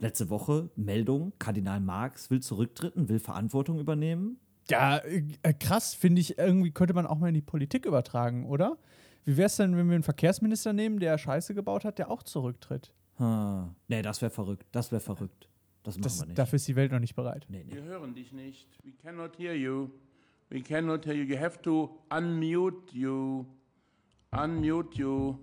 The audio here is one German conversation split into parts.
letzte Woche Meldung, Kardinal Marx will zurücktreten, will Verantwortung übernehmen. Ja, äh, krass, finde ich, irgendwie könnte man auch mal in die Politik übertragen, oder? Wie wäre es denn, wenn wir einen Verkehrsminister nehmen, der Scheiße gebaut hat, der auch zurücktritt? Hm. Nee, das wäre verrückt. Das wäre verrückt. Das machen Das, wir nicht. dafür ist die Welt noch nicht bereit. nee, nee. Wir hören dich nicht. We cannot hear you. We cannot hear you. You have to unmute you. Unmute you.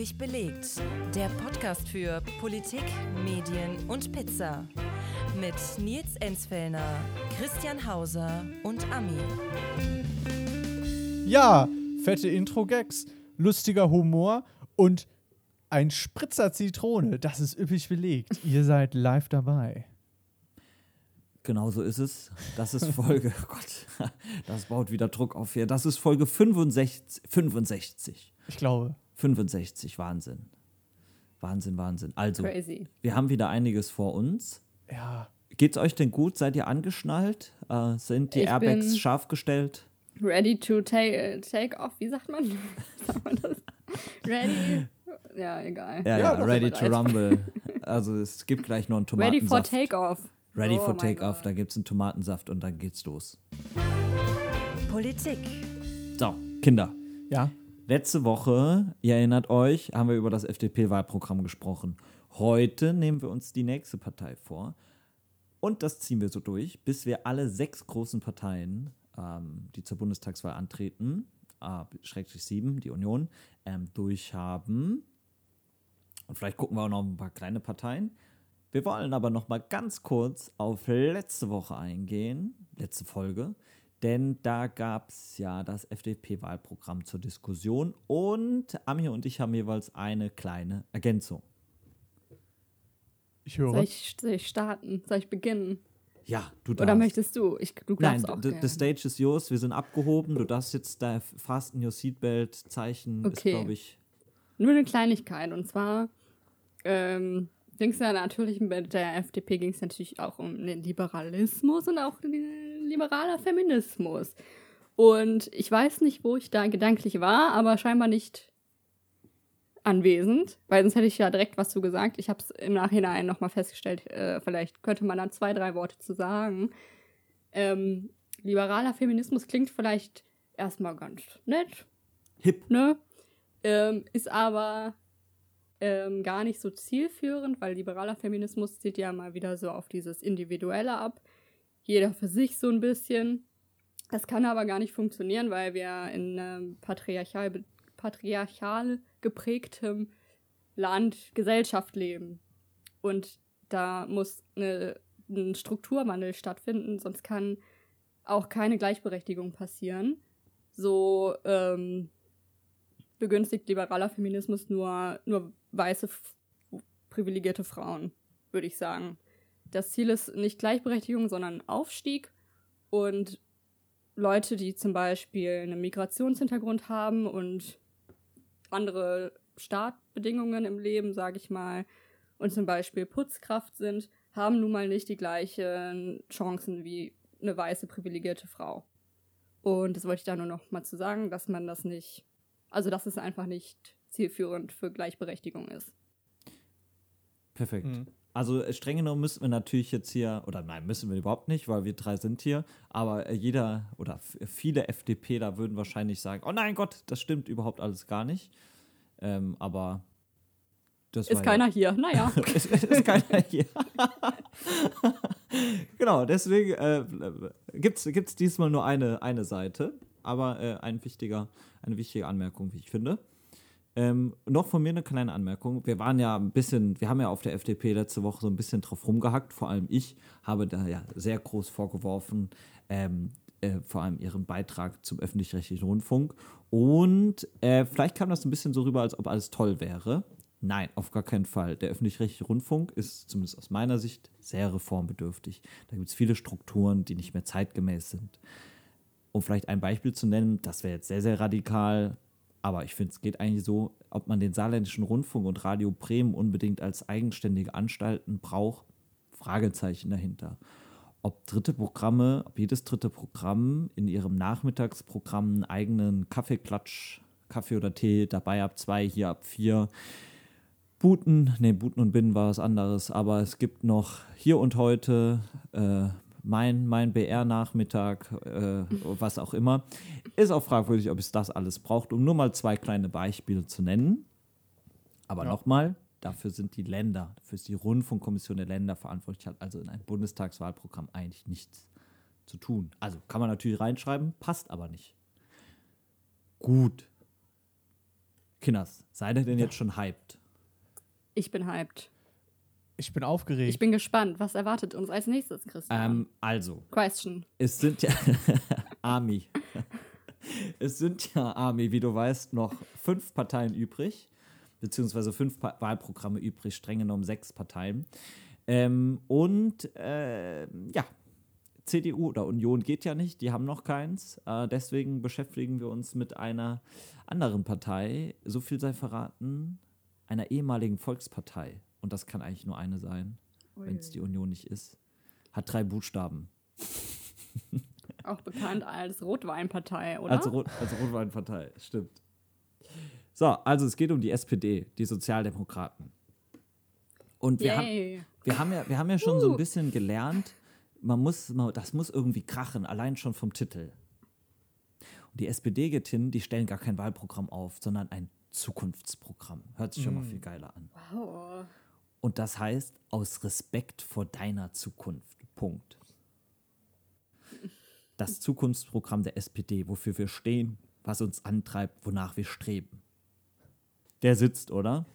Üppig belegt. Der Podcast für Politik, Medien und Pizza. Mit Nils Enzfellner, Christian Hauser und Ami. Ja, fette Intro-Gags, lustiger Humor und ein Spritzer Zitrone. Das ist üppig belegt. Ihr seid live dabei. Genau so ist es. Das ist Folge, oh Gott, das baut wieder Druck auf hier. Das ist Folge 65. 65. Ich glaube. 65, Wahnsinn. Wahnsinn, Wahnsinn. Also, Crazy. wir haben wieder einiges vor uns. Ja. Geht's euch denn gut? Seid ihr angeschnallt? Äh, sind die Ich Airbags bin- scharf gestellt? Ready to take, take off, wie sagt man? sagt man das? Ready? Ja, egal. Ja, ja, doch, ready to rumble. Also es gibt gleich noch einen Ready for Tomatensaft. takeoff. Ready Oh for Takeoff. Da gibt's einen Tomatensaft und dann geht's los. Politik. So, Kinder. Ja. Letzte Woche, ihr erinnert euch, haben wir über das FDP-Wahlprogramm gesprochen. Heute nehmen wir uns die nächste Partei vor. Und das ziehen wir so durch, bis wir alle sechs großen Parteien, ähm, die zur Bundestagswahl antreten, äh, schrägstrich sieben, die Union, ähm, durchhaben. Und vielleicht gucken wir auch noch ein paar kleine Parteien. Wir wollen aber noch mal ganz kurz auf letzte Woche eingehen, letzte Folge, denn da gab es ja das FDP-Wahlprogramm zur Diskussion und Ami und ich haben jeweils eine kleine Ergänzung. Ich Soll höre. ich, soll ich starten? Soll ich beginnen? Ja, du darfst. Oder möchtest du? Ich, du Nein, auch the, the stage is yours. Wir sind abgehoben. Du darfst jetzt da fasten your seatbelt Zeichen ist, Okay. glaube ich. Nur eine Kleinigkeit. Und zwar ähm, ging es ja natürlich mit der FDP ging es natürlich auch um den Liberalismus und auch den liberaler Feminismus. Und ich weiß nicht, wo ich da gedanklich war, aber scheinbar nicht anwesend, weil sonst hätte ich ja direkt was zu gesagt. Ich habe es im Nachhinein nochmal festgestellt, äh, vielleicht könnte man da zwei, drei Worte zu sagen. Ähm, liberaler Feminismus klingt vielleicht erstmal ganz nett, Hip. ne? Ähm, ist aber ähm, gar nicht so zielführend, weil liberaler Feminismus zieht ja mal wieder so auf dieses Individuelle ab. Jeder für sich so ein bisschen. Das kann aber gar nicht funktionieren, weil wir in einem patriarchal, patriarchal geprägtem Land, Gesellschaft leben. Und da muss eine, ein Strukturwandel stattfinden, sonst kann auch keine Gleichberechtigung passieren. So ähm, begünstigt liberaler Feminismus nur, nur weiße, privilegierte Frauen, würde ich sagen. Das Ziel ist nicht Gleichberechtigung, sondern Aufstieg. Und Leute, die zum Beispiel einen Migrationshintergrund haben und andere Startbedingungen im Leben, sage ich mal, und zum Beispiel Putzkraft sind, haben nun mal nicht die gleichen Chancen wie eine weiße privilegierte Frau. Und das wollte ich da nur noch mal zu sagen, dass man das nicht, also dass es einfach nicht zielführend für Gleichberechtigung ist. Perfekt. Mhm. Also äh, streng genommen müssen wir natürlich jetzt hier, oder nein, müssen wir überhaupt nicht, weil wir drei sind hier, aber äh, jeder oder viele FDPler würden wahrscheinlich sagen, oh nein Gott, das stimmt überhaupt alles gar nicht. Ähm, aber das Ist keiner hier. Naja. Ja, ist, ist keiner hier. genau, deswegen äh, gibt es diesmal nur eine, eine Seite, aber äh, ein wichtiger, eine wichtige Anmerkung, wie ich finde. Ähm, noch von mir eine kleine Anmerkung. Wir waren ja ein bisschen, wir haben ja auf der FDP letzte Woche so ein bisschen drauf rumgehackt. Vor allem ich habe da ja sehr groß vorgeworfen, ähm, äh, vor allem ihren Beitrag zum öffentlich-rechtlichen Rundfunk. Und äh, vielleicht kam das ein bisschen so rüber, als ob alles toll wäre. Nein, auf gar keinen Fall. Der öffentlich-rechtliche Rundfunk ist zumindest aus meiner Sicht sehr reformbedürftig. Da gibt es viele Strukturen, die nicht mehr zeitgemäß sind. Um vielleicht ein Beispiel zu nennen, das wäre jetzt sehr, sehr radikal, aber ich finde, es geht eigentlich so, ob man den saarländischen Rundfunk und Radio Bremen unbedingt als eigenständige Anstalten braucht, Fragezeichen dahinter. ob dritte Programme, ob jedes dritte Programm in ihrem Nachmittagsprogramm einen eigenen Kaffeeklatsch, Kaffee oder Tee dabei ab zwei, hier ab vier. Booten, nee, Booten und Binnen war was anderes, aber es gibt noch hier und heute äh, mein, mein BR-Nachmittag, äh, was auch immer. Ist auch fragwürdig, ob es das alles braucht, um nur mal zwei kleine Beispiele zu nennen. Aber Ja. nochmal, dafür sind die Länder, dafür ist die Rundfunkkommission der Länder verantwortlich, hat also in einem Bundestagswahlprogramm eigentlich nichts zu tun. Also kann man natürlich reinschreiben, passt aber nicht. Gut. Kinders, seid ihr denn jetzt schon hyped? Ich bin hyped. Ich bin aufgeregt. Ich bin gespannt. Was erwartet uns als nächstes, Christian? Ähm, also, Question. es sind ja Army. es sind ja Army, wie du weißt, noch fünf Parteien übrig, beziehungsweise fünf pa Wahlprogramme übrig, streng genommen sechs Parteien. Ähm, und äh, ja, CDU oder Union geht ja nicht, die haben noch keins. Äh, deswegen beschäftigen wir uns mit einer anderen Partei, so viel sei verraten, einer ehemaligen Volkspartei. Und das kann eigentlich nur eine sein, wenn es die Union nicht ist. Hat drei Buchstaben. Auch bekannt als Rotweinpartei, oder? Als, Rot, als Rotweinpartei, stimmt. So, also es geht um die SPD, die Sozialdemokraten. Und wir, haben, wir, haben ja, wir haben ja schon so ein bisschen gelernt, man muss, man, das muss irgendwie krachen, allein schon vom Titel. Und die SPD geht hin, die stellen gar kein Wahlprogramm auf, sondern ein Zukunftsprogramm. Hört sich schon mal viel geiler an. Wow. Und das heißt, aus Respekt vor deiner Zukunft. Punkt. Das Zukunftsprogramm der SPD, wofür wir stehen, was uns antreibt, wonach wir streben. Der sitzt, oder?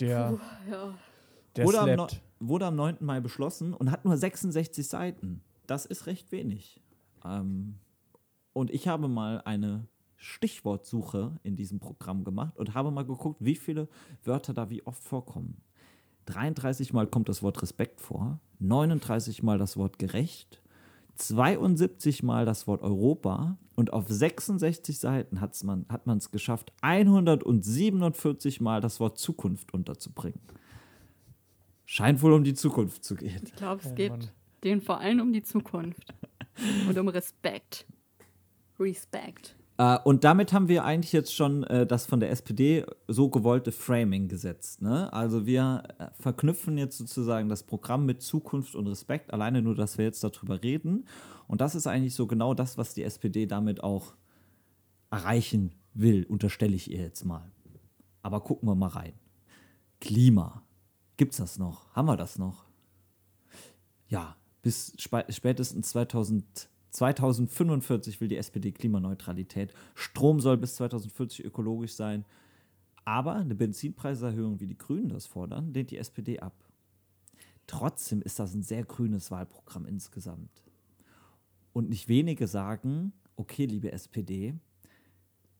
der Ja. der wurde, am, wurde am 9. Mai beschlossen und hat nur 66 Seiten. Das ist recht wenig. Ähm, und ich habe mal eine Stichwortsuche in diesem Programm gemacht und habe mal geguckt, wie viele Wörter da wie oft vorkommen. 33 Mal kommt das Wort Respekt vor, 39 Mal das Wort gerecht, 72 Mal das Wort Europa und auf 66 Seiten hat's man, hat man es geschafft, 147 Mal das Wort Zukunft unterzubringen. Scheint wohl um die Zukunft zu gehen. Ich glaube, es Oh, geht Mann. denen vor allem um die Zukunft. Und um Respekt. Respekt. Äh, und damit haben wir eigentlich jetzt schon äh, das von der SPD so gewollte Framing gesetzt. Ne? Also wir äh, verknüpfen jetzt sozusagen das Programm mit Zukunft und Respekt, alleine nur, dass wir jetzt darüber reden. Und das ist eigentlich so genau das, was die SPD damit auch erreichen will, unterstelle ich ihr jetzt mal. Aber gucken wir mal rein. Klima. Gibt's das noch? Haben wir das noch? Ja, bis spätestens 2000, 2045 will die SPD Klimaneutralität. Strom soll bis 2040 ökologisch sein. Aber eine Benzinpreiserhöhung, wie die Grünen das fordern, lehnt die SPD ab. Trotzdem ist das ein sehr grünes Wahlprogramm insgesamt. Und nicht wenige sagen, okay, liebe SPD,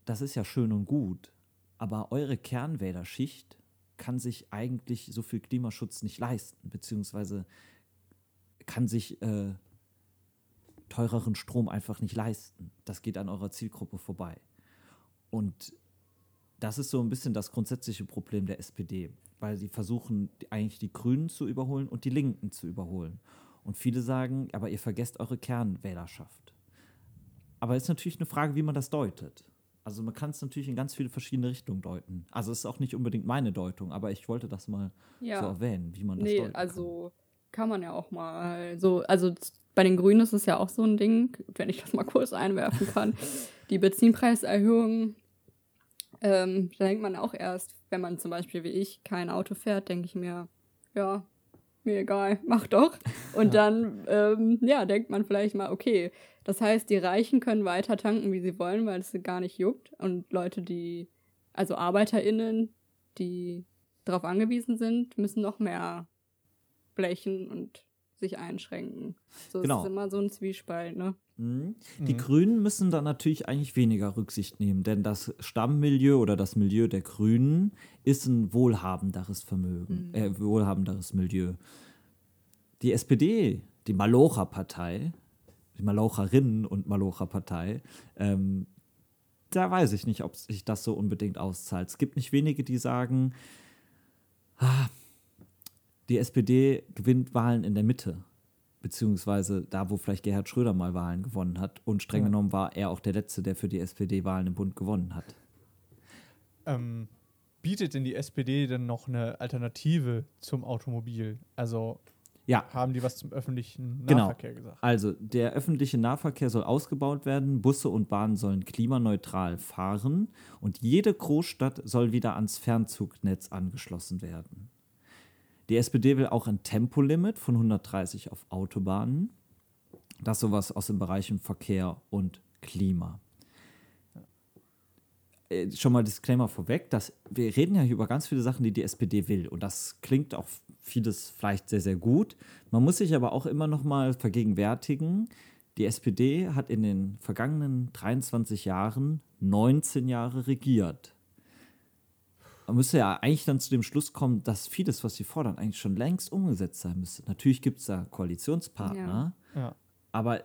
das ist ja schön und gut, aber eure Kernwählerschicht kann sich eigentlich so viel Klimaschutz nicht leisten, beziehungsweise kann sich äh, teureren Strom einfach nicht leisten. Das geht an eurer Zielgruppe vorbei. Und das ist so ein bisschen das grundsätzliche Problem der SPD, weil sie versuchen eigentlich die Grünen zu überholen und die Linken zu überholen. Und viele sagen, aber ihr vergesst eure Kernwählerschaft. Aber es ist natürlich eine Frage, wie man das deutet. Also man kann es natürlich in ganz viele verschiedene Richtungen deuten. Also es ist auch nicht unbedingt meine Deutung, aber ich wollte das mal Ja. so erwähnen, wie man das Nee, deuten kann. also kann man ja auch mal so, also bei den Grünen ist es ja auch so ein Ding, wenn ich das mal kurz einwerfen kann. Die Benzinpreiserhöhung, ähm, da denkt man auch erst, wenn man zum Beispiel wie ich kein Auto fährt, denke ich mir, ja, mir egal, mach doch. Und dann, ähm, ja, denkt man vielleicht mal, okay, das heißt, die Reichen können weiter tanken, wie sie wollen, weil es sie gar nicht juckt. Und Leute, die, also ArbeiterInnen, die darauf angewiesen sind, müssen noch mehr blechen und sich einschränken. So Genau. ist immer so ein Zwiespalt, ne? Mhm. Die Grünen müssen da natürlich eigentlich weniger Rücksicht nehmen, denn das Stammmilieu oder das Milieu der Grünen ist ein wohlhabenderes Vermögen, äh, wohlhabenderes Milieu. Die SPD, die Malocha-Partei, die Malocherinnen und Malocha-Partei, ähm, da weiß ich nicht, ob sich das so unbedingt auszahlt. Es gibt nicht wenige, die sagen, ah, die SPD gewinnt Wahlen in der Mitte beziehungsweise da, wo vielleicht Gerhard Schröder mal Wahlen gewonnen hat. Und streng Ja. genommen war er auch der Letzte, der für die SPD Wahlen im Bund gewonnen hat. Ähm, bietet denn die SPD denn noch eine Alternative zum Automobil? Also Ja, haben die was zum öffentlichen Genau. Nahverkehr gesagt? Also, der öffentliche Nahverkehr soll ausgebaut werden, Busse und Bahnen sollen klimaneutral fahren und jede Großstadt soll wieder ans Fernzugnetz angeschlossen werden. Die SPD will auch ein Tempolimit von 130 auf Autobahnen. Das sowas aus den Bereichen Verkehr und Klima. Äh, Schon mal Disclaimer vorweg, dass wir reden ja hier über ganz viele Sachen, die die SPD will. Und das klingt auch vieles vielleicht sehr, sehr gut. Man muss sich aber auch immer noch mal vergegenwärtigen, die SPD hat in den vergangenen 23 Jahren 19 Jahre regiert. Man müsste ja eigentlich dann zu dem Schluss kommen, dass vieles, was sie fordern, eigentlich schon längst umgesetzt sein müsste. Natürlich gibt es da Koalitionspartner, Ja. aber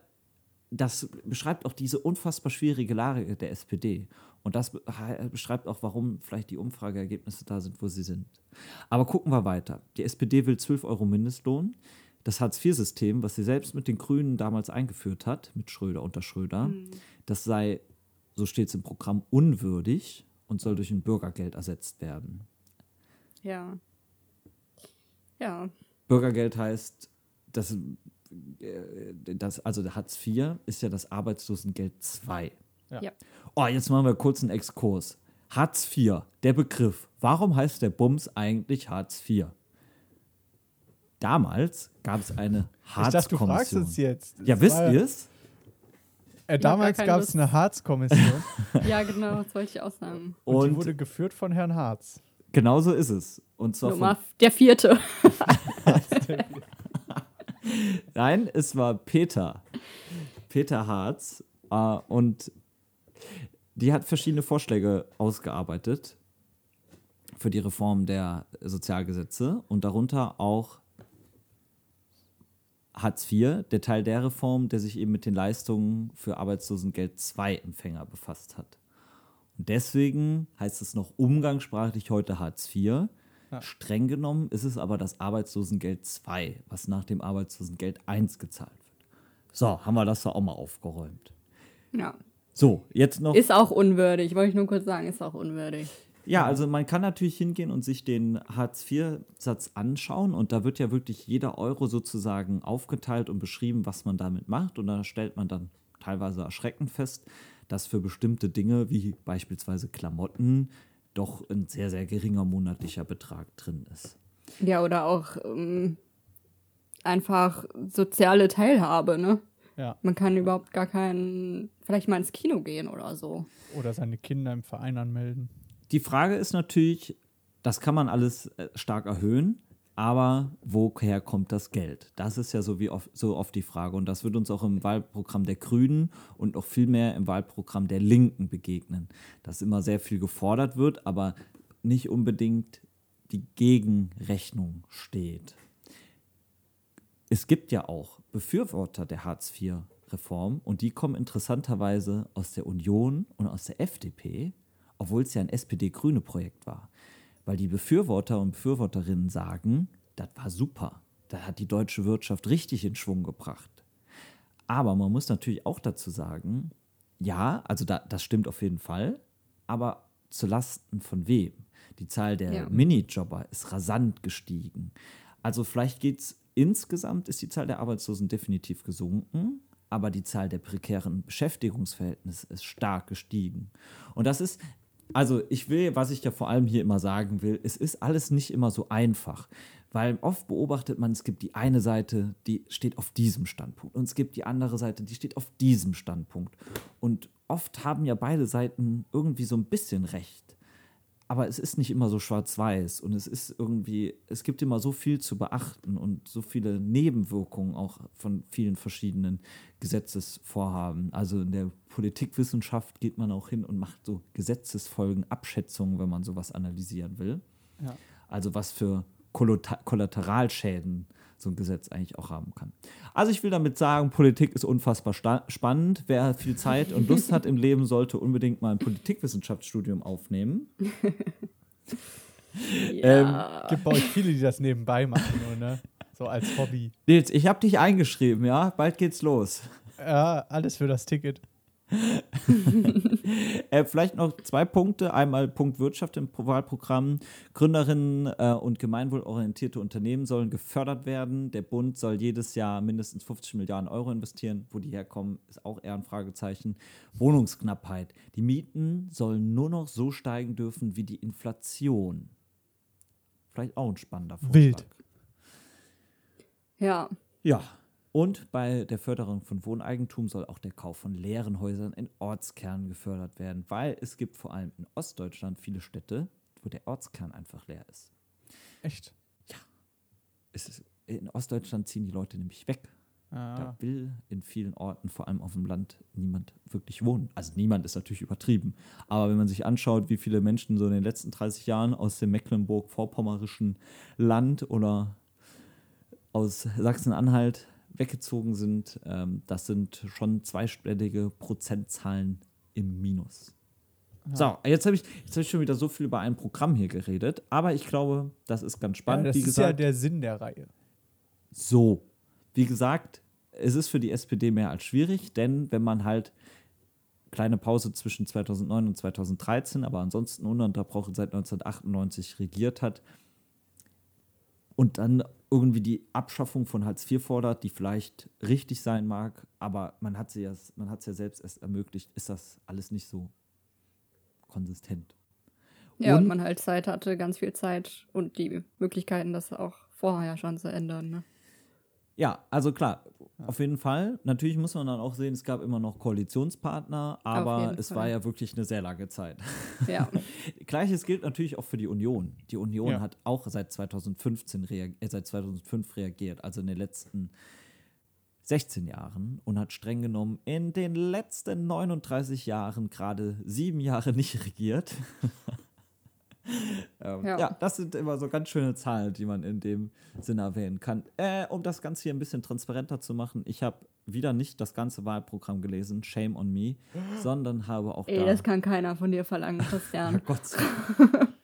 das beschreibt auch diese unfassbar schwierige Lage der SPD. Und das be- beschreibt auch, warum vielleicht die Umfrageergebnisse da sind, wo sie sind. Aber gucken wir weiter. Die SPD will 12 Euro Mindestlohn. Das Hartz-IV-System, was sie selbst mit den Grünen damals eingeführt hat, mit Schröder unter Schröder, das sei, so steht es im Programm, unwürdig und soll durch ein Bürgergeld ersetzt werden. Ja. Ja. Bürgergeld heißt, das, äh, das also der Hartz IV ist ja das Arbeitslosengeld II. Ja. Ja. Oh, jetzt machen wir kurz einen Exkurs. Hartz IV, der Begriff. Warum heißt der Bums eigentlich Hartz IV? Damals gab es eine Ich dachte, du fragst Hartz-Kommission. uns jetzt. Ja, Das wisst war- ihr es? Äh, damals gab es eine Harz-Kommission Ja, genau, das wollte ich auch sagen. und, die Und wurde geführt von Herrn Harz. genauso ist es. Und zwar Nummer von, der vierte. nein, es war Peter. Peter Harz. Äh, und die hat verschiedene Vorschläge ausgearbeitet für die Reform der Sozialgesetze und darunter auch Hartz IV, der Teil der Reform, der sich eben mit den Leistungen für Arbeitslosengeld II-Empfänger befasst hat. Und deswegen heißt es noch umgangssprachlich heute Hartz IV. Streng genommen ist es aber das Arbeitslosengeld II, was nach dem Arbeitslosengeld I gezahlt wird. So, haben wir das da auch mal aufgeräumt. Ja. So, jetzt noch. Ist auch unwürdig, wollte ich nur kurz sagen, ist auch unwürdig. Ja, also man kann natürlich hingehen und sich den Hartz-IV-Satz anschauen und da wird ja wirklich jeder Euro sozusagen aufgeteilt und beschrieben, was man damit macht und da stellt man dann teilweise erschreckend fest, dass für bestimmte Dinge wie beispielsweise Klamotten doch ein sehr, sehr geringer monatlicher Betrag drin ist. Ja, oder auch ähm, einfach soziale Teilhabe, ne? Ja. Man kann überhaupt gar keinen, vielleicht mal ins Kino gehen oder so. Oder seine Kinder im Verein anmelden. Die Frage ist natürlich, das kann man alles äh, stark erhöhen, aber woher kommt das Geld? Das ist ja so, wie oft, so oft die Frage. Und das wird uns auch im Wahlprogramm der Grünen und noch viel mehr im Wahlprogramm der Linken begegnen. Dass immer sehr viel gefordert wird, aber nicht unbedingt die Gegenrechnung steht. Es gibt ja auch Befürworter der Hartz-IV-Reform und die kommen interessanterweise aus der Union und aus der FDP, obwohl es ja ein SPD-Grüne-Projekt war. Weil die Befürworter und Befürworterinnen sagen, das war super. Das hat die deutsche Wirtschaft richtig in Schwung gebracht. Aber man muss natürlich auch dazu sagen, ja, also da, das stimmt auf jeden Fall, aber zu Lasten von wem? Die Zahl der Ja. Minijobber ist rasant gestiegen. Also vielleicht geht es insgesamt, ist die Zahl der Arbeitslosen definitiv gesunken, aber die Zahl der prekären Beschäftigungsverhältnisse ist stark gestiegen. Und das ist, also ich will, was ich ja vor allem hier immer sagen will, es ist alles nicht immer so einfach. Weil oft beobachtet man, es gibt die eine Seite, die steht auf diesem Standpunkt und es gibt die andere Seite, die steht auf diesem Standpunkt. Und oft haben ja beide Seiten irgendwie so ein bisschen recht. Aber es ist nicht immer so schwarz-weiß und es ist irgendwie, es gibt immer so viel zu beachten und so viele Nebenwirkungen auch von vielen verschiedenen Gesetzesvorhaben. Also in der Politikwissenschaft geht man auch hin und macht so Gesetzesfolgen, Abschätzungen, wenn man sowas analysieren will. Ja. Also was für Kollateralschäden so ein Gesetz eigentlich auch haben kann. Also ich will damit sagen, Politik ist unfassbar spannend. Wer viel Zeit und Lust hat im Leben, sollte unbedingt mal ein Politikwissenschaftsstudium aufnehmen. Ja. Gibt bei euch viele, die das nebenbei machen, nur, ne? So als Hobby. Nils, ich habe dich eingeschrieben, ja? Bald geht's los. Ja, alles für das Ticket. Äh, vielleicht noch zwei Punkte. Einmal Punkt Wirtschaft im Wahlprogramm. Gründerinnen äh, und gemeinwohlorientierte Unternehmen sollen gefördert werden. Der Bund soll jedes Jahr mindestens 50 Milliarden Euro investieren. Wo die herkommen, ist auch eher ein Fragezeichen. Wohnungsknappheit. Die Mieten sollen nur noch so steigen dürfen wie die Inflation. Vielleicht auch ein spannender Vorschlag. Wild. Ja. Ja. Und bei der Förderung von Wohneigentum soll auch der Kauf von leeren Häusern in Ortskernen gefördert werden, weil es gibt vor allem in Ostdeutschland viele Städte, wo der Ortskern einfach leer ist. Echt? Es ist in Ostdeutschland ziehen die Leute nämlich weg. Ah. Da will in vielen Orten, vor allem auf dem Land, niemand wirklich wohnen. Also niemand ist natürlich übertrieben. Aber wenn man sich anschaut, wie viele Menschen so in den letzten 30 Jahren aus dem Mecklenburg-Vorpommerischen Land oder aus Sachsen-Anhalt weggezogen sind, ähm, das sind schon zweistellige Prozentzahlen im Minus. So, jetzt habe ich, jetzt hab ich schon wieder so viel über ein Programm hier geredet, aber ich glaube, das ist ganz Ja, spannend. das Wie ist gesagt, ja der Sinn der Reihe. so, wie gesagt, es ist für die SPD mehr als schwierig, denn wenn man halt kleine Pause zwischen 2009 und 2013, aber ansonsten ununterbrochen seit 1998 regiert hat und dann irgendwie die Abschaffung von Hartz IV fordert, die vielleicht richtig sein mag, aber man hat sie ja, man hat es ja selbst erst ermöglicht, ist das alles nicht so konsistent. Ja, und, Und- man halt Zeit hatte, ganz viel Zeit und die Möglichkeiten, das auch vorher schon zu ändern. Ne? Ja, also klar, auf jeden Fall. Natürlich muss man dann auch sehen, es gab immer noch Koalitionspartner, aber es Fall. war ja wirklich eine sehr lange Zeit. Ja. Gleiches gilt natürlich auch für die Union. Die Union Ja. hat auch seit 2015 reag äh, seit 2005 reagiert, also in den letzten 16 Jahren und hat streng genommen in den letzten 39 Jahren gerade sieben Jahre nicht regiert. ähm, ja. Ja. das sind immer so ganz schöne Zahlen, die man in dem Sinne erwähnen kann. Äh, um das Ganze hier ein bisschen transparenter zu machen, ich habe wieder nicht das ganze Wahlprogramm gelesen, shame on me, sondern habe auch Ey, da das kann keiner von dir verlangen, Christian. Gott sei Dank.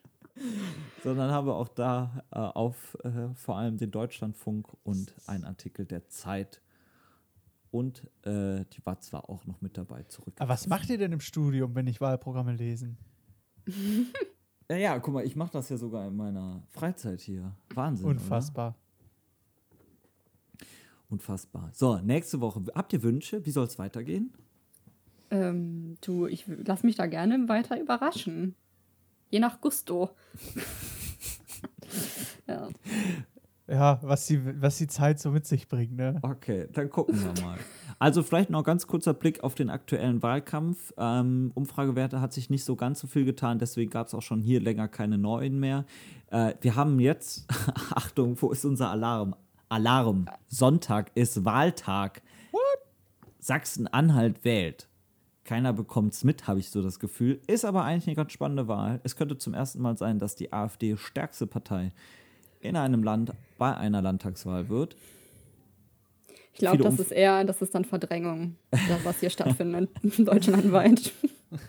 Sondern habe auch da äh, auf äh, vor allem den Deutschlandfunk und einen Artikel der Zeit und äh, die Watz war auch noch mit dabei zurück. Aber was macht ihr denn im Studium, wenn ich Wahlprogramme lesen? Ja, ja, guck mal, ich mache das ja sogar in meiner Freizeit hier. Wahnsinn. Unfassbar. Oder? Unfassbar. So, nächste Woche. Habt ihr Wünsche? Wie soll es weitergehen? ähm, du, ich lass mich da gerne weiter überraschen. Je nach Gusto. ja. Ja, was die, was die Zeit so mit sich bringt, ne? Okay, dann gucken wir mal. Also vielleicht noch ganz kurzer Blick auf den aktuellen Wahlkampf. Ähm, Umfragewerte hat sich nicht so ganz so viel getan, deswegen gab es auch schon hier länger keine neuen mehr. Äh, wir haben jetzt, Achtung, wo ist unser Alarm? Alarm. Sonntag ist Wahltag. Sachsen-Anhalt wählt. Keiner bekommt es mit, habe ich so das Gefühl. Ist aber eigentlich eine ganz spannende Wahl. Es könnte zum ersten Mal sein, dass die AfD stärkste Partei in einem Land bei einer Landtagswahl wird. Ich glaube, das ist eher, das ist dann Verdrängung, das, was hier stattfindet, deutschlandweit.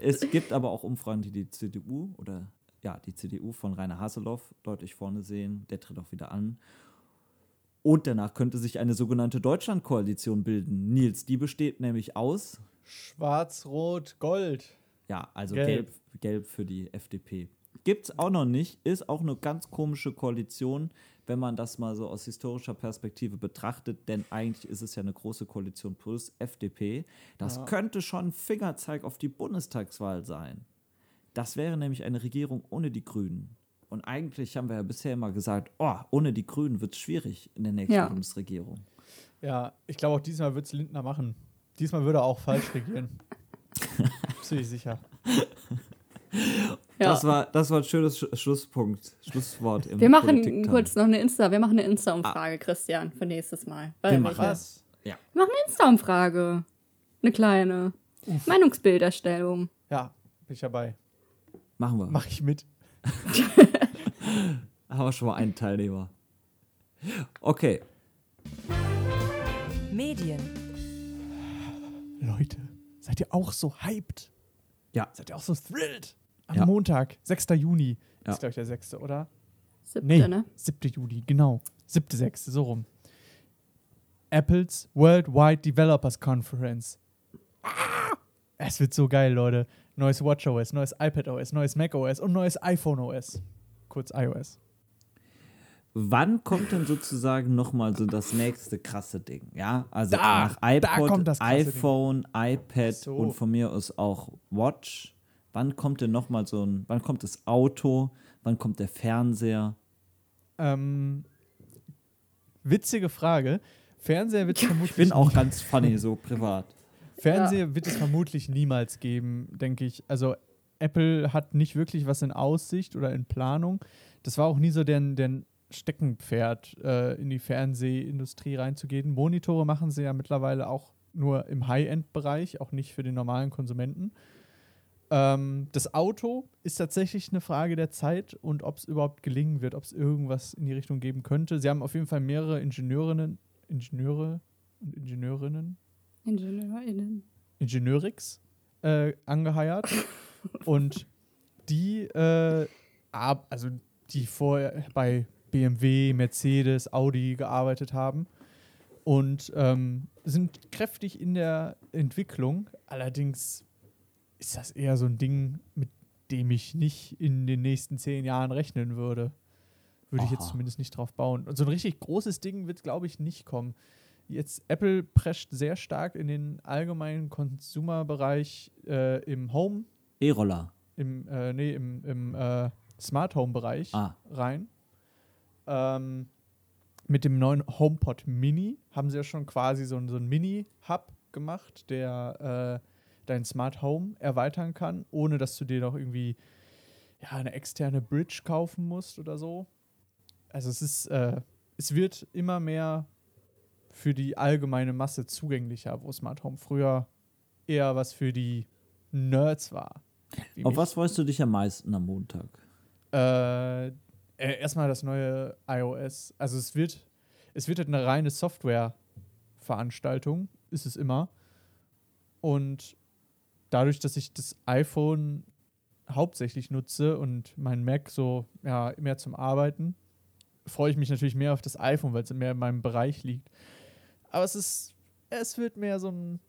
Es gibt aber auch Umfragen, die die CDU oder ja, die CDU von Rainer Haseloff deutlich vorne sehen. Der tritt auch wieder an. Und danach könnte sich eine sogenannte Deutschlandkoalition bilden. Nils, die besteht nämlich aus, Schwarz, Rot, Gold. ja, also Gelb. gelb, gelb für die FDP. Gibt's auch noch nicht, ist auch eine ganz komische Koalition, wenn man das mal so aus historischer Perspektive betrachtet, denn eigentlich ist es ja eine große Koalition plus FDP. Das könnte schon ein Fingerzeig auf die Bundestagswahl sein. Das wäre nämlich eine Regierung ohne die Grünen. Und eigentlich haben wir ja bisher immer gesagt, oh, ohne die Grünen wird es schwierig in der nächsten Ja. Bundesregierung. Ja, ich glaube auch diesmal wird es Lindner machen. Diesmal würde er auch falsch regieren. Ziemlich sicher. Ja. Das, war, das war ein schönes Sch Schlusspunkt, Schlusswort im wir machen kurz noch eine Insta, wir machen eine Insta-Umfrage, Christian, für nächstes Mal. Weil Wir machen Was? Ja. Wir machen eine Insta-Umfrage. Eine kleine. Meinungsbilderstellung. Ja, bin ich dabei. Machen wir. Mach ich mit. Haben wir schon mal einen Teilnehmer. Okay. Medien, Leute, seid ihr auch so hyped? Ja. Seid ihr auch so thrilled? Am Ja. Montag, 6. Juni. Ja. Ist, glaube ich, der 6., oder? Siebte, Nee, ne? 7. Juli, genau. 7. 6. so rum. Apples Worldwide Developers Conference. Ah! Es wird so geil, Leute. Neues WatchOS, neues iPadOS, neues macOS und neues iPhoneOS. Kurz iOS. Wann kommt denn sozusagen nochmal so das nächste krasse Ding? Ja, also Da, nach iPod, krasse Ding. iPhone, iPad So. und von mir aus auch Watch. Wann kommt denn nochmal so ein, wann kommt das Auto? Wann kommt der Fernseher? Ähm, witzige Frage. Fernseher wird vermutlich Ich bin auch ganz funny, so privat. Fernseher wird es vermutlich niemals geben, denke ich. Also Apple hat nicht wirklich was in Aussicht oder in Planung. Das war auch nie so deren, deren Steckenpferd, äh, in die Fernsehindustrie reinzugehen. Monitore machen sie ja mittlerweile auch nur im High-End-Bereich, auch nicht für den normalen Konsumenten. Ähm, das Auto ist tatsächlich eine Frage der Zeit und ob es überhaupt gelingen wird, ob es irgendwas in die Richtung geben könnte. Sie haben auf jeden Fall mehrere Ingenieurinnen, Ingenieure und Ingenieurinnen IngenieurInnen. Ingenieurix äh, angeheiert und die, äh, ab, also die vorher bei BMW, Mercedes, Audi gearbeitet haben und ähm, sind kräftig in der Entwicklung. Allerdings ist das eher so ein Ding, mit dem ich nicht in den nächsten zehn Jahren rechnen würde. Würde ich jetzt Aha. zumindest nicht drauf bauen. Und so ein richtig großes Ding wird, glaube ich, nicht kommen. Jetzt Apple prescht sehr stark in den allgemeinen Consumer-Bereich äh, im Home, E-Roller. im, äh, nee, im, im äh, Smart Home-Bereich Ah. rein. Ähm, mit dem neuen HomePod Mini haben sie ja schon quasi so, ein- so einen Mini-Hub gemacht, der äh, dein Smart Home erweitern kann, ohne dass du dir noch irgendwie ja, eine externe Bridge kaufen musst oder so. Also es ist, äh, es wird immer mehr für die allgemeine Masse zugänglicher, wo Smart Home früher eher was für die Nerds war. Auf mich. was freust du dich am meisten am Montag? Äh, äh, erstmal das neue iOS. Also es wird, es wird halt eine reine Software-Veranstaltung, ist es immer. Und dadurch, dass ich das iPhone hauptsächlich nutze und mein Mac so ja mehr zum Arbeiten, freue ich mich natürlich mehr auf das iPhone, weil es mehr in meinem Bereich liegt. Aber es ist, es wird mehr so ein,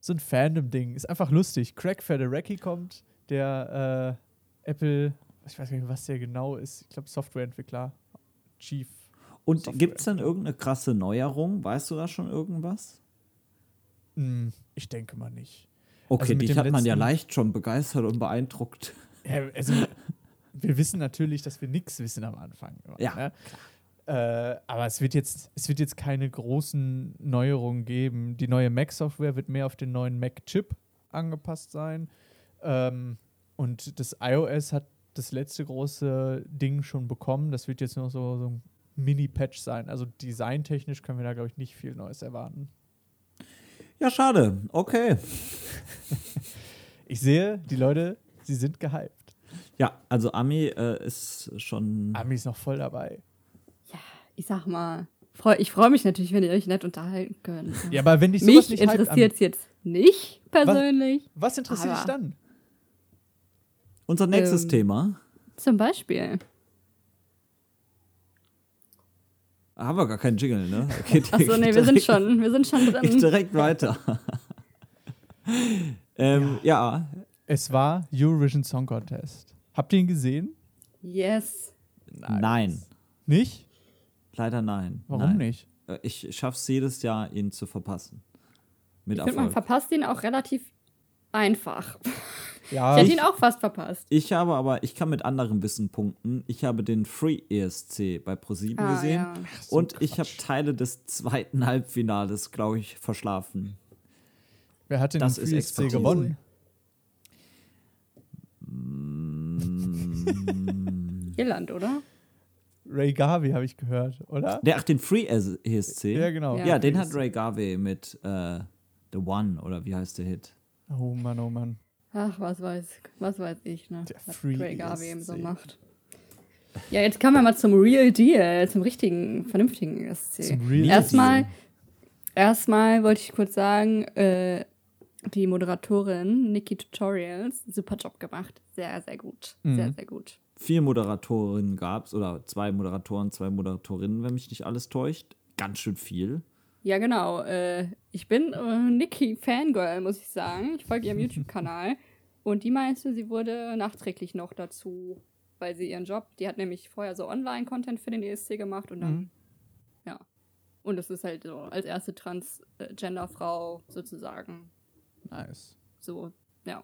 so ein Fandom-Ding. Ist einfach lustig. Craig Federecki kommt, der äh, Apple, ich weiß gar nicht, was der genau ist. Ich glaube, Softwareentwickler, Chief. Und gibt es dann irgendeine krasse Neuerung? Weißt du da schon irgendwas? Hm, ich denke mal nicht. Okay, Also dich hat man ja leicht schon begeistert und beeindruckt. Ja, also, wir wissen natürlich, dass wir nichts wissen am Anfang. Ja, Ne? Äh, aber es wird, jetzt, es wird jetzt keine großen Neuerungen geben. Die neue Mac-Software wird mehr auf den neuen Mac-Chip angepasst sein. Ähm, und das iOS hat das letzte große Ding schon bekommen. Das wird jetzt nur so, so ein Mini-Patch sein. Also designtechnisch können wir da, glaube ich, nicht viel Neues erwarten. Ja, schade. Okay. Ich sehe, die Leute, sie sind gehypt. Ja, also Ami äh, ist schon. Ami ist noch voll dabei. Ich sag mal, freu, ich freue mich natürlich, wenn ihr euch nett unterhalten könnt. Ja, aber wenn dich sowas Mich interessiert es jetzt nicht persönlich. was interessiert dich dann? Unser nächstes Ähm, Thema. Zum Beispiel. Haben wir gar keinen Jingle, ne? Okay, Achso, nee, wir sind schon, wir sind schon Geht drin. direkt weiter. ähm, ja. Es war Eurovision Song Contest. Habt ihr ihn gesehen? Yes. nein. Nicht? Leider nein. Warum nein. nicht? Äh, Ich schaff's jedes Jahr, ihn zu verpassen. Mit Ich finde, man Erfolg. verpasst ihn auch relativ einfach. Ja, Ich hätte ihn auch fast verpasst. Ich habe aber, ich kann mit anderem Wissen punkten. Ich habe den Free ESC bei ProSieben Ah, gesehen. ja. so und ich habe Quatsch. Teile des zweiten Halbfinales, glaube ich, verschlafen. wer hat denn das den ist Free Expertise. gewonnen? Irland, oder? Ray Garvey habe ich gehört, oder? Der, ach, den Free ESC? Ja, genau. Ja. Ja, den hat Ray Garvey mit äh, The One, oder wie heißt der Hit? Oh Mann, oh Mann. Ach, was weiß, was weiß ich, ne? Der was Free Grey Garvey eben so macht. Ja, jetzt kommen wir mal zum Real Deal, zum richtigen, vernünftigen ESC. Zum Real Erstmal, erstmal wollte ich kurz sagen, äh, die Moderatorin Nikki Tutorials, super Job gemacht. Sehr, sehr gut. Sehr, Mhm. sehr gut. Vier Moderatorinnen gab es, oder zwei Moderatoren, zwei Moderatorinnen, wenn mich nicht alles täuscht. Ganz schön viel. Ja, genau. Äh, ich bin äh, Nikki Fangirl, muss ich sagen. Ich folge ihrem YouTube-Kanal. Und die meinte, sie wurde nachträglich noch dazu, weil sie ihren Job, die hat nämlich vorher so Online-Content für den ESC gemacht und dann, Mhm. ja. Und es ist halt so als erste Transgender-Frau sozusagen Nice. so, ja.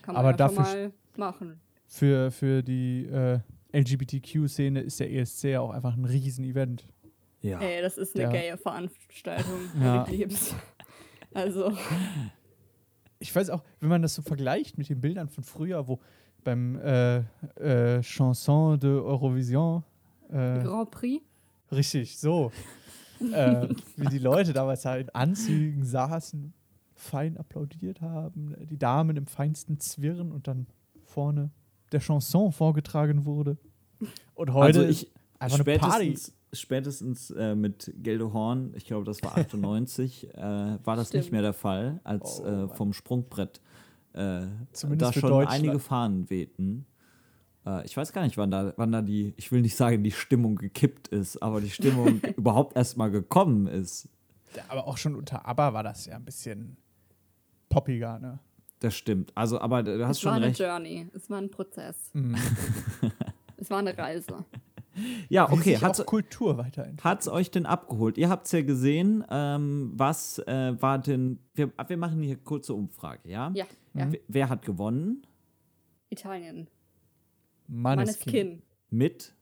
Kann Aber man schon dafür mal machen. Für, für die äh, LGBTQ-Szene ist der ESC ja auch einfach ein Riesen-Event. Ja. Ey, das ist eine Ja. gaye Veranstaltung. Ja. Also, Ich weiß auch, wenn man das so vergleicht mit den Bildern von früher, wo beim äh, äh, Chanson de Eurovision äh, Grand Prix. Richtig, so. äh, wie die Leute damals halt in Anzügen saßen, fein applaudiert haben, die Damen im feinsten Zwirren und dann vorne der Chanson vorgetragen wurde. Und heute also ich einfach eine Party. spätestens, äh, mit Gildo Horn, ich glaube, das war 98, äh, war das nicht Stimmt. mehr der Fall, als Oh, äh, vom Sprungbrett äh, Zumindest da schon einige Fahnen wehten. Äh, ich weiß gar nicht, wann da, wann da die, ich will nicht sagen, die Stimmung gekippt ist, aber die Stimmung überhaupt erst mal gekommen ist. Aber auch schon unter ABBA war das ja ein bisschen poppiger, ne? Das stimmt. Also, aber du hast Es war schon eine recht. Journey. Es war ein Prozess. Mhm. Es war eine Reise. Ja, okay. auch Kultur weiterentwickelt. hat's euch denn abgeholt? Ihr habt's ja gesehen. Ähm, was äh, war denn. Wir, wir machen hier kurze Umfrage, ja? Ja, ja. Wer- hat gewonnen? Italien. Maneskin. Maneskin. Mit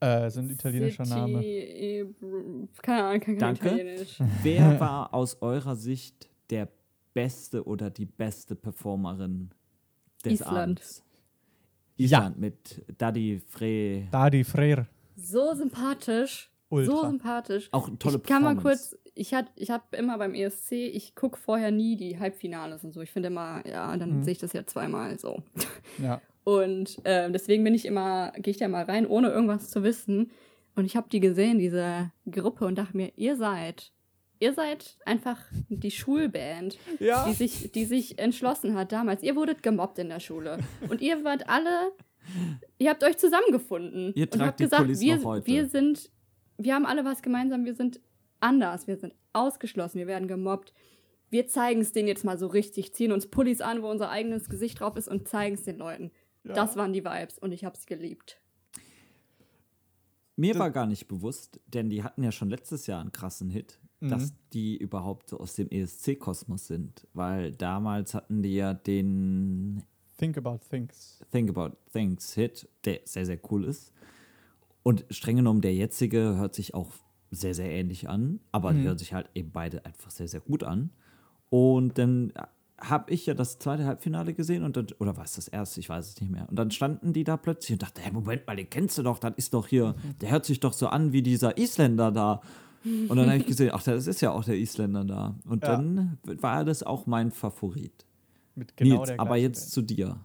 Äh, so ein italienischer City, Name. Keine Ahnung, kann kein Danke. Italienisch. Wer war aus eurer Sicht der beste oder die beste Performerin des Island. Abends? Island mit Daddy Frey. Dadi Freyr. So sympathisch. So Ultra. sympathisch. Auch eine tolle ich kann mal Performance. kurz, ich hab, ich habe immer beim ESC, ich gucke vorher nie die Halbfinales und so. Ich finde immer, ja, dann Mhm. sehe ich das ja zweimal so. Ja. Und ähm, deswegen bin ich immer, gehe ich da mal rein, ohne irgendwas zu wissen. Und ich habe die gesehen, diese Gruppe, und dachte mir, ihr seid, ihr seid einfach die Schulband, Ja. die sich, die sich entschlossen hat damals. Ihr wurdet gemobbt in der Schule. Und ihr wart alle, ihr habt euch zusammengefunden. Ihr und habt die gesagt, Pullis wir, noch heute. wir sind, wir haben alle was gemeinsam, wir sind anders, wir sind ausgeschlossen, wir werden gemobbt. Wir zeigen es denen jetzt mal so richtig, ziehen uns Pullis an, wo unser eigenes Gesicht drauf ist und zeigen es den Leuten. Das waren die Vibes und ich hab's geliebt. Mir war gar nicht bewusst, denn die hatten ja schon letztes Jahr einen krassen Hit, Mhm. dass die überhaupt so aus dem ESC-Kosmos sind. Weil damals hatten die ja den Think about things. Think About Things Hit, der sehr, sehr cool ist. Und streng genommen, der jetzige hört sich auch sehr, sehr ähnlich an, aber die hören sich halt eben beide einfach sehr, sehr gut an. Und dann habe ich ja das zweite Halbfinale gesehen und dann, oder war es das erste, ich weiß es nicht mehr. Und dann standen die da plötzlich und dachte, hey, Moment mal, den kennst du doch, das ist doch hier, der hört sich doch so an wie dieser Isländer da. Und dann habe ich gesehen, ach, das ist ja auch der Isländer da. Und Ja. dann war das auch mein Favorit. Mit genau Nils, aber jetzt zu dir.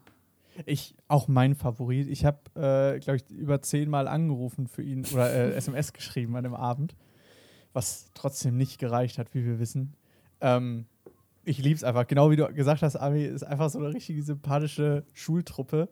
Ich, auch mein Favorit. Ich habe, äh, glaube ich, über zehnmal angerufen für ihn oder äh, SMS geschrieben an dem Abend, was trotzdem nicht gereicht hat, wie wir wissen. Ähm, ich liebe es einfach. Genau wie du gesagt hast, Ami, ist einfach so eine richtige sympathische Schultruppe.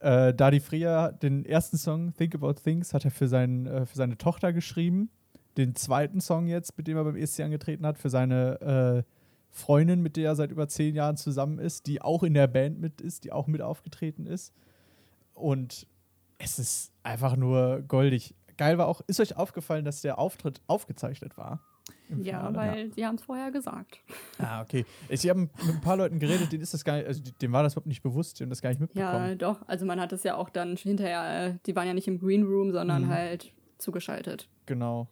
Äh, Dadi Fria, den ersten Song, Think About Things, hat er für, sein, äh, für seine Tochter geschrieben. Den zweiten Song jetzt, mit dem er beim ESC angetreten hat, für seine äh, Freundin, mit der er seit über zehn Jahren zusammen ist, die auch in der Band mit ist, die auch mit aufgetreten ist. Und es ist einfach nur goldig. Geil war auch, ist euch aufgefallen, dass der Auftritt aufgezeichnet war? Ja, weil sie haben es vorher gesagt. Ah, okay. Ich habe mit ein paar Leuten geredet, denen ist das gar nicht, also dem war das überhaupt nicht bewusst, die haben das gar nicht Ja, mitbekommen. doch. Also man hat es ja auch dann hinterher, äh, die waren ja nicht im Green Room, sondern Mhm. halt zugeschaltet. Genau.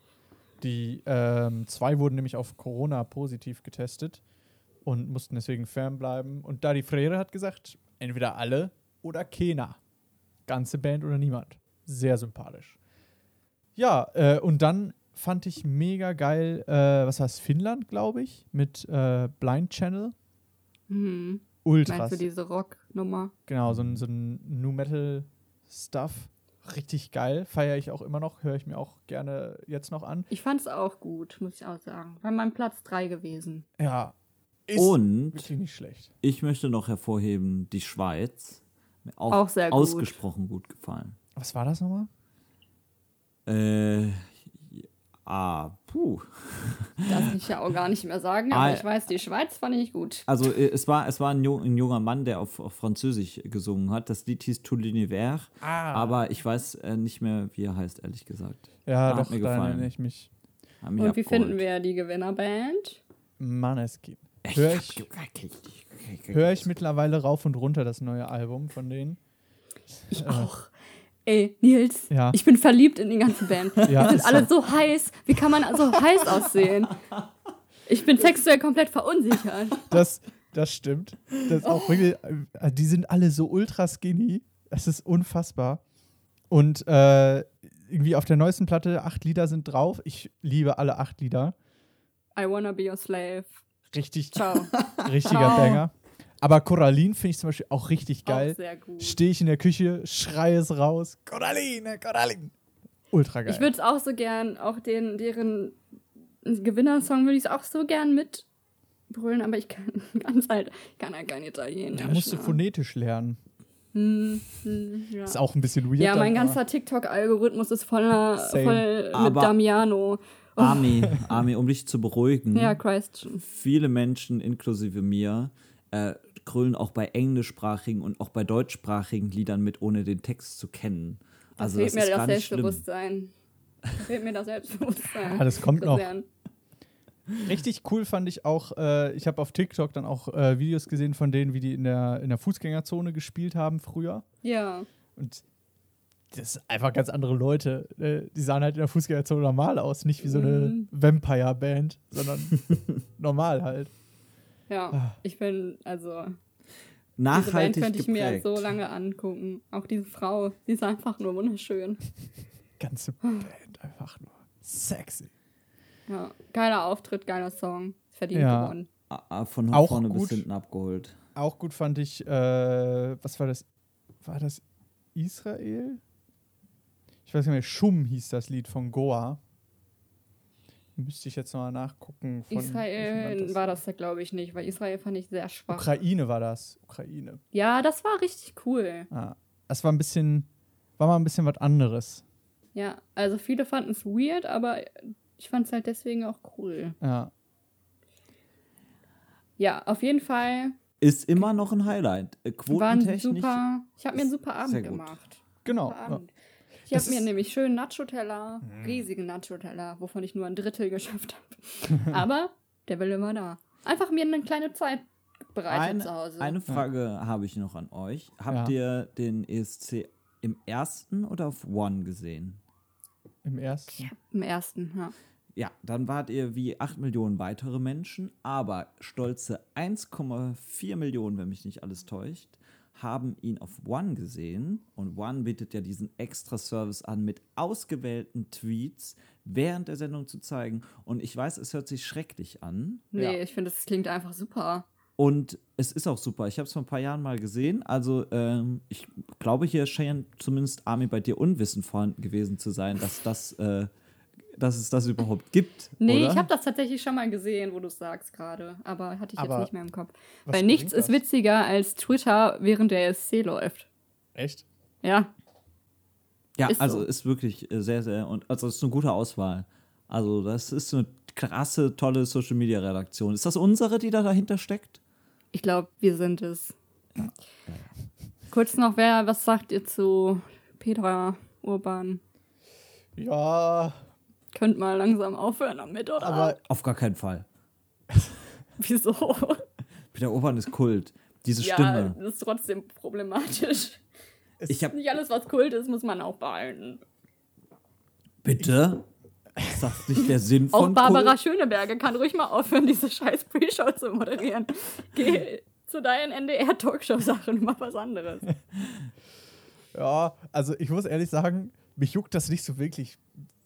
Die ähm, zwei wurden nämlich auf Corona positiv getestet und mussten deswegen fernbleiben. Und Dadi Freire hat gesagt, entweder alle oder keiner. Ganze Band oder niemand. Sehr sympathisch. Ja, äh, und dann fand ich mega geil, äh, was heißt Finnland, glaube ich, mit äh, Blind Channel. Hm. Ultras. Meinst du diese Rock-Nummer? Genau, so ein, so ein New Metal Stuff. Richtig geil. Feiere ich auch immer noch. Höre ich mir auch gerne jetzt noch an. Ich fand es auch gut, muss ich auch sagen. War mein Platz 3 gewesen. Ja. Ist Und wirklich nicht schlecht. ich möchte noch hervorheben, die Schweiz. Mir auch, Auch sehr gut. ausgesprochen gut gefallen. Was war das nochmal? Äh, ah, puh. Das kann ich ja auch gar nicht mehr sagen, aber Ah, ich weiß, die Schweiz fand ich gut. Also äh, es war, es war ein, jung, ein junger Mann, der auf, auf Französisch gesungen hat. Das Lied hieß Tout l'univers, Ah. aber ich weiß äh, nicht mehr, wie er heißt, ehrlich gesagt. Ja, Hat doch, mir gefallen. ich mich. Hat mich Und wie abgeholt. finden wir die Gewinnerband? Maneskin. Höre ich, hör ich mittlerweile rauf und runter das neue Album von denen. Ich auch. Ey, Nils, Ja. ich bin verliebt in die ganze Band. Ja, die sind alle so heiß. Wie kann man so heiß aussehen? Ich bin sexuell komplett verunsichert. Das, das stimmt. Das ist auch wirklich, äh, die sind alle so ultra skinny. Es ist unfassbar. Und äh, irgendwie auf der neuesten Platte, acht Lieder sind drauf. Ich liebe alle acht Lieder. I wanna be your slave. Richtig, Ciao. richtiger Ciao. Banger. Aber Coraline finde ich zum Beispiel auch richtig geil. Auch sehr gut. Stehe ich in der Küche, schreie es raus. Coraline, Coraline. Ultra geil. Ich würde es auch so gern, auch den, deren Gewinnersong würde ich es auch so gern mitbrüllen, aber ich kann ganz halt, ich kann halt kein Italienisch. da musst du ne? phonetisch lernen. Hm, hm, ja. Ist auch ein bisschen weird. ja, mein ganzer TikTok-Algorithmus ist voller, Same. voll mit Aber- Damiano. Army, Army, um dich zu beruhigen. Ja, Christian. Viele Menschen, inklusive mir, äh, grüllen auch bei englischsprachigen und auch bei deutschsprachigen Liedern mit, ohne den Text zu kennen. Da Also fehlt das mir ist das gar nicht schlimm. Selbstbewusstsein. Da fehlt mir das Selbstbewusstsein. Ja, das kommt noch. Richtig cool fand ich auch, äh, ich habe auf TikTok dann auch äh, Videos gesehen von denen, wie die in der, in der Fußgängerzone gespielt haben früher. Ja. Und das sind einfach ganz andere Leute. Äh, die sahen halt in der Fußgängerzone normal aus, nicht wie so eine Mhm. Vampire-Band, sondern normal halt. Ja, Ah. ich bin, also, diese Band Nachhaltig könnte ich mir geprägt. so lange angucken. Auch diese Frau, die ist einfach nur wunderschön. Ganze Band einfach nur sexy. Ja, geiler Auftritt, geiler Song. Verdient Ja. gewonnen. Ah, ah, Von Auch vorne bis gut. hinten abgeholt. Auch gut fand ich, äh, was war das? War das Israel? Ich weiß nicht mehr, Schum hieß das Lied von Goa. Müsste ich jetzt nochmal nachgucken. Israel war das da, glaube ich, nicht, weil Israel fand ich sehr schwach. Ukraine war das. Ukraine. ja, das war richtig cool. Ah, das war ein bisschen, war mal ein bisschen was anderes. Ja, also viele fanden es weird, aber ich fand es halt deswegen auch cool. Ja. Ja, auf jeden Fall Ist immer noch ein Highlight. Quotentechnisch. super. Ich habe mir einen super Abend gemacht. Genau. Super Ja. Abend. Ich habe mir Mhm. nämlich schön Nacho-Teller, riesigen Nacho-Teller, wovon ich nur ein Drittel geschafft habe. Aber der Wille war da. Einfach mir eine kleine Zeit bereitet zu Eine, Hause. eine Frage habe ich noch an euch. Habt ihr den ESC im ersten oder auf One gesehen? Im ersten. Im ersten, ja. Ja, dann wart ihr wie 8 Millionen weitere Menschen, aber stolze 1,4 Millionen, wenn mich nicht alles täuscht, haben ihn auf One gesehen. Und One bietet ja diesen Extra-Service an, mit ausgewählten Tweets während der Sendung zu zeigen. Und ich weiß, es hört sich schrecklich an. Nee, Ja. ich finde, es klingt einfach super. Und es ist auch super. Ich habe es vor ein paar Jahren mal gesehen. Also ähm, ich glaube, hier scheint zumindest Armin bei dir unwissend vorhanden gewesen zu sein, dass das, äh, dass es das überhaupt gibt. Nee, oder? ich habe das tatsächlich schon mal gesehen, wo du es sagst gerade. Aber hatte ich Aber jetzt nicht mehr im Kopf. Weil nichts ist das? witziger als Twitter, während der ESC läuft. Echt? Ja. Ja, Ist also so. ist wirklich äh, sehr, sehr und also es ist eine gute Auswahl. Also das ist eine krasse, tolle Social Media Redaktion. Ist das unsere, die da dahinter steckt? Ich glaube, wir sind es. Kurz noch, wer, was sagt ihr zu Petra Urban? Ja, Könnt mal langsam aufhören damit, oder? aber Auf gar keinen Fall. Wieso? Peter Urban ist Kult. Diese ja, Stimme. das ist trotzdem problematisch. Ich habe Nicht alles, was Kult ist, muss man auch behalten. bitte. Ist das nicht der Sinn Auch von Barbara Kult? Schöneberger kann ruhig mal aufhören, diese scheiß Pre-Show zu moderieren. Geh zu deinen NDR-Talkshow-Sachen, mach was anderes. Ja, also ich muss ehrlich sagen, mich juckt das nicht so wirklich,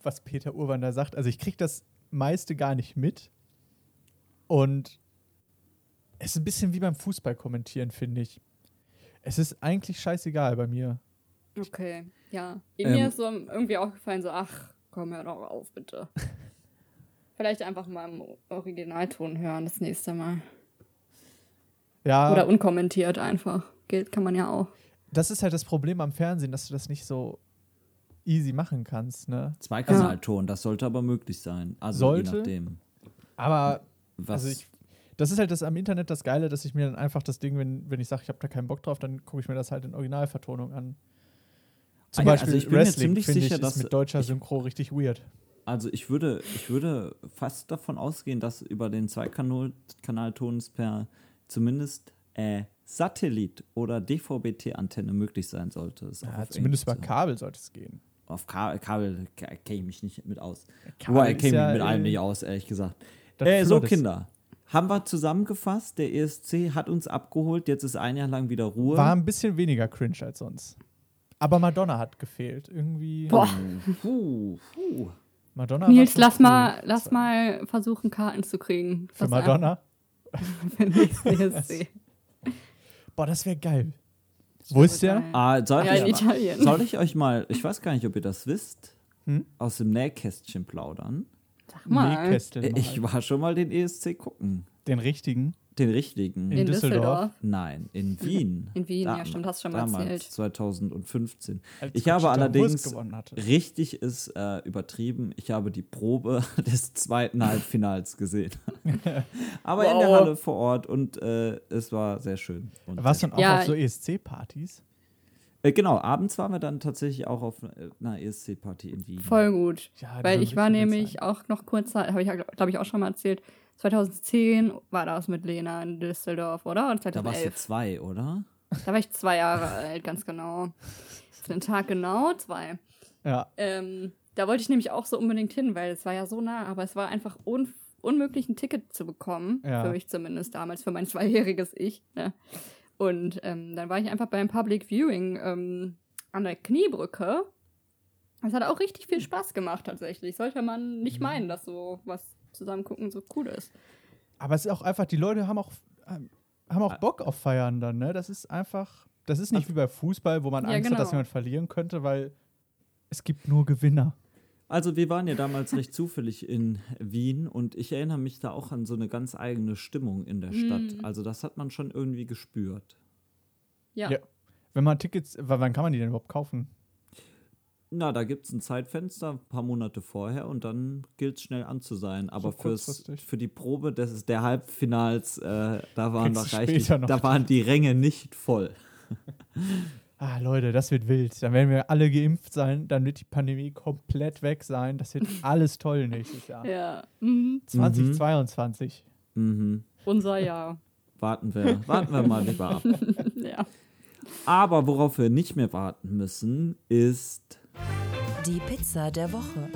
was Peter Urban da sagt. Also ich krieg das meiste gar nicht mit. Und es ist ein bisschen wie beim Fußball kommentieren, finde ich. Es ist eigentlich scheißegal bei mir. Okay, ja. Ähm. Mir ist so irgendwie aufgefallen, so, ach, komm, hör doch auf, bitte. Vielleicht einfach mal im Originalton hören das nächste Mal. Ja, Oder unkommentiert einfach. Geht, kann man ja auch. das ist halt das Problem am Fernsehen, dass du das nicht so easy machen kannst, ne? Zweikanalton, das sollte aber möglich sein. Also Sollte? je nachdem. Aber Was, Also ich, das ist halt das am Internet das Geile, dass ich mir dann einfach das Ding, wenn, wenn ich sage, ich habe da keinen Bock drauf, dann gucke ich mir das halt in Originalvertonung an. Zum ja, Beispiel also ich bin mir Wrestling, ziemlich finde ich, sicher, ist dass mit deutscher ich- Synchro richtig weird. also ich würde, ich würde fast davon ausgehen, dass über den Zweikanalton per zumindest äh, Satellit oder DVB-T-Antenne möglich sein sollte. Ja, zumindest über Kabel sollte es gehen. Auf Kabel, Kabel kenne ich mich nicht mit aus. Kabel Wobei, ich kenne ja, mich mit allem äh, nicht aus, ehrlich gesagt. Äh, so. Kinder. Haben wir zusammengefasst, der ESC hat uns abgeholt, jetzt ist ein Jahr lang wieder Ruhe. War ein bisschen weniger cringe als sonst. Aber Madonna hat gefehlt. Irgendwie. Boah. Puh, puh. Madonna Nils, lass cool. mal, lass mal versuchen, Karten zu kriegen. Für Madonna? Für nächsten ESC. Boah, das wäre geil. Wo ist der? Ah, soll, Ja, in ich, Italien. soll ich euch mal, ich weiß gar nicht, ob ihr das wisst, Hm? aus dem Nähkästchen plaudern? Sag mal. Nähkästel mal. Ich war schon mal den ESC gucken. Den richtigen. Den richtigen. In In Düsseldorf? Düsseldorf. Nein, in Wien. In Wien, Da- ja, stimmt, hast du schon mal damals, erzählt. 2015. Als Ich habe allerdings richtig ist äh, übertrieben. Ich habe die Probe des zweiten Halbfinals gesehen. Aber in der Wow. Halle vor Ort und äh, es war sehr schön. Und Warst du dann auch Ja, auf so ESC-Partys? äh, genau, abends waren wir dann tatsächlich auch auf äh, einer ESC-Party in Wien. Voll gut. Ja, Weil ich war nämlich sein. auch noch kurz, habe ich, glaube ich, auch schon mal erzählt, 2010 war das mit Lena in Düsseldorf, oder? Oder Da warst du 2011. zwei, oder? Da war ich zwei Jahre alt, ganz genau. Für den Tag genau, zwei. Ja. Ähm, da wollte ich nämlich auch so unbedingt hin, weil es war ja so nah, aber es war einfach un unmöglich, ein Ticket zu bekommen. Ja. Für mich zumindest damals, für mein zweijähriges Ich. Ne? Und ähm, dann war ich einfach beim Public Viewing ähm, an der Kniebrücke. Das hat auch richtig viel Spaß gemacht, tatsächlich. Sollte man nicht meinen, dass so was zusammen gucken so cool ist. Aber es ist auch einfach, die Leute haben auch, ähm, haben auch Bock auf Feiern dann, ne? Das ist einfach, das ist nicht wie bei Fußball, wo man Ja, Angst hat, dass genau. jemand verlieren könnte, weil es gibt nur Gewinner. Also wir waren ja damals recht zufällig in Wien und ich erinnere mich da auch an so eine ganz eigene Stimmung in der Stadt. Mhm. Also das hat man schon irgendwie gespürt. Ja. Ja. Wenn man Tickets, wann kann man die denn überhaupt kaufen? Na, da gibt es ein Zeitfenster, ein paar Monate vorher und dann gilt es schnell an zu sein. Aber fürs, kurzfristig. für die Probe des, der Halbfinals, äh, da, waren reichlich, da waren die Ränge nicht voll. Ah, Leute, das wird wild. Dann werden wir alle geimpft sein, dann wird die Pandemie komplett weg sein. Das wird alles toll nächstes Jahr. Ja. Mhm. 2022. Mhm. Unser Jahr. Warten wir, warten wir mal lieber ab. ja. Aber worauf wir nicht mehr warten müssen, ist Die Pizza der Woche.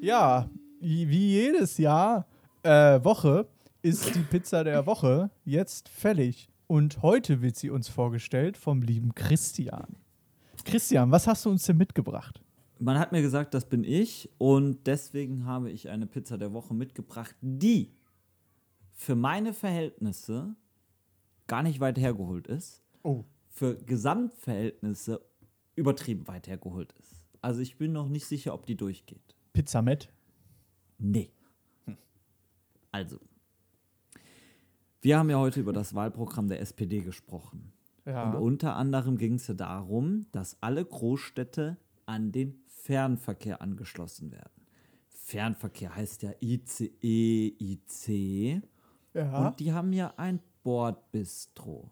Ja, wie jedes Jahr, äh, Woche, ist die Pizza der Woche jetzt fällig. Und heute wird sie uns vorgestellt vom lieben Christian. Christian, was hast du uns denn mitgebracht? Man hat mir gesagt, das bin ich und deswegen habe ich eine Pizza der Woche mitgebracht, die für meine Verhältnisse gar nicht weit hergeholt ist, Oh. Für Gesamtverhältnisse übertrieben weit hergeholt ist. Also ich bin noch nicht sicher, ob die durchgeht. Pizza mit? Nee. Also, wir haben ja heute über das Wahlprogramm der SPD gesprochen. Und Ja. unter anderem ging es ja darum, dass alle Großstädte an den Fernverkehr angeschlossen werden. Fernverkehr heißt ja ICE, IC. Ja. Und die haben ja ein Bordbistro.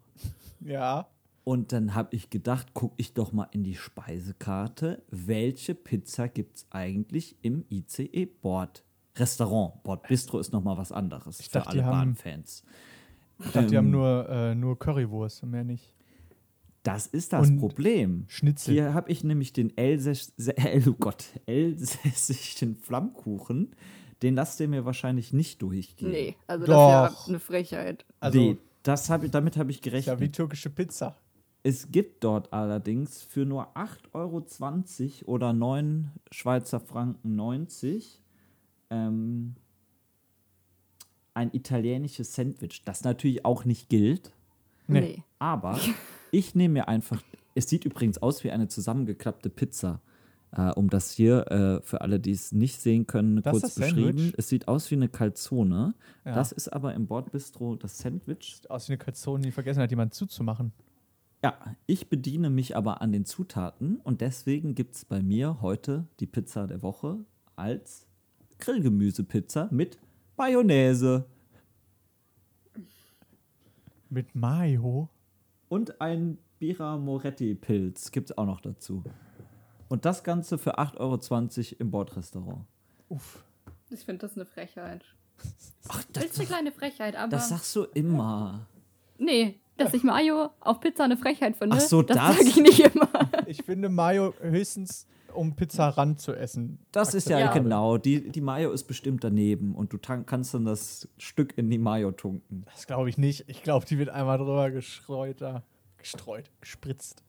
ja. Und dann habe ich gedacht, gucke ich doch mal in die Speisekarte. Welche Pizza gibt es eigentlich im ICE-Bord? Restaurant. Bordbistro ist noch mal was anderes Ich für dachte, die alle haben- Bahnfans. Ich dachte, die Ähm, haben nur, äh, nur Currywurst und mehr nicht. Das ist das Und Problem. Schnitzel. Hier habe ich nämlich den Elsäss, oh Gott, elsässischen Flammkuchen. Den lasst ihr mir wahrscheinlich nicht durchgehen. Nee, also Doch. das ist ja eine Frechheit. Also, nee, das hab, ich- damit habe ich ist ja gerechnet. wie türkische Pizza. Es gibt dort allerdings für nur 8,20 Euro oder 9 Schweizer Franken 90 ähm, ein italienisches Sandwich, das natürlich auch nicht gilt. Nee. Aber ich nehme mir einfach, es sieht übrigens aus wie eine zusammengeklappte Pizza. Äh, um das hier äh, für alle, die es nicht sehen können, Das kurz beschrieben. Sandwich? Es sieht aus wie eine Calzone. Ja. Das ist aber im Bordbistro das Sandwich. Sieht aus wie eine Calzone, die vergessen hat, jemand zuzumachen. Ja, ich bediene mich aber an den Zutaten und deswegen gibt es bei mir heute die Pizza der Woche als Grillgemüsepizza mit Mayonnaise Mit Mayo. und ein Bira Moretti Pilz gibt es auch noch dazu. Und das Ganze für 8,20 Euro im Bordrestaurant. Uff. Ich finde das eine Frechheit. Ach, Das ist eine kleine Frechheit, aber. das sagst du immer. nee, dass ich Mayo auf Pizza eine Frechheit finde. Ach so, das das? sage ich nicht immer. Ich finde Mayo höchstens, um Pizza ran zu essen. Das ist ja, Ja. genau. Die, die Mayo ist bestimmt daneben und du tank, kannst dann das Stück in die Mayo tunken. Das glaube ich nicht. Ich glaube, die wird einmal drüber gestreut, da. gestreut, gespritzt.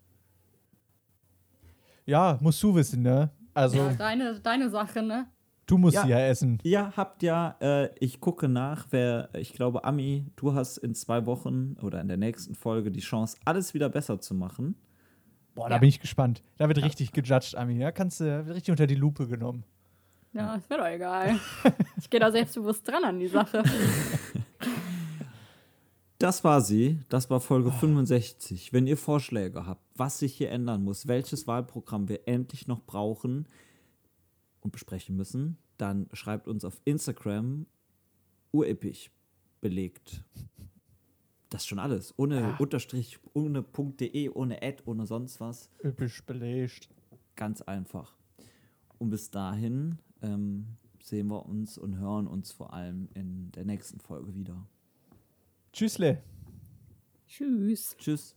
Ja, musst du wissen, ne? Also, Ja, deine, deine Sache, ne? Du musst Ja. sie ja essen. Ihr habt ja, äh, ich gucke nach, wer, ich glaube, Ami, du hast in zwei Wochen oder in der nächsten Folge die Chance, alles wieder besser zu machen. Boah, da bin ich gespannt. Da wird richtig gejudged, Ami. Da kannst du wird richtig unter die Lupe genommen. Ja, ist mir doch egal. ich gehe da selbstbewusst dran an die Sache. Das war sie. Das war Folge 65. Wenn ihr Vorschläge habt, was sich hier ändern muss, welches Wahlprogramm wir endlich noch brauchen und besprechen müssen, dann schreibt uns auf Instagram urepisch belegt. Das ist schon alles. Ohne Unterstrich, ohne .de, ohne Ad, ohne sonst was. Üppisch belegt. Ganz einfach. Und bis dahin ähm, sehen wir uns und hören uns vor allem in der nächsten Folge wieder. Tschüssle. Tschüss. Tschüss.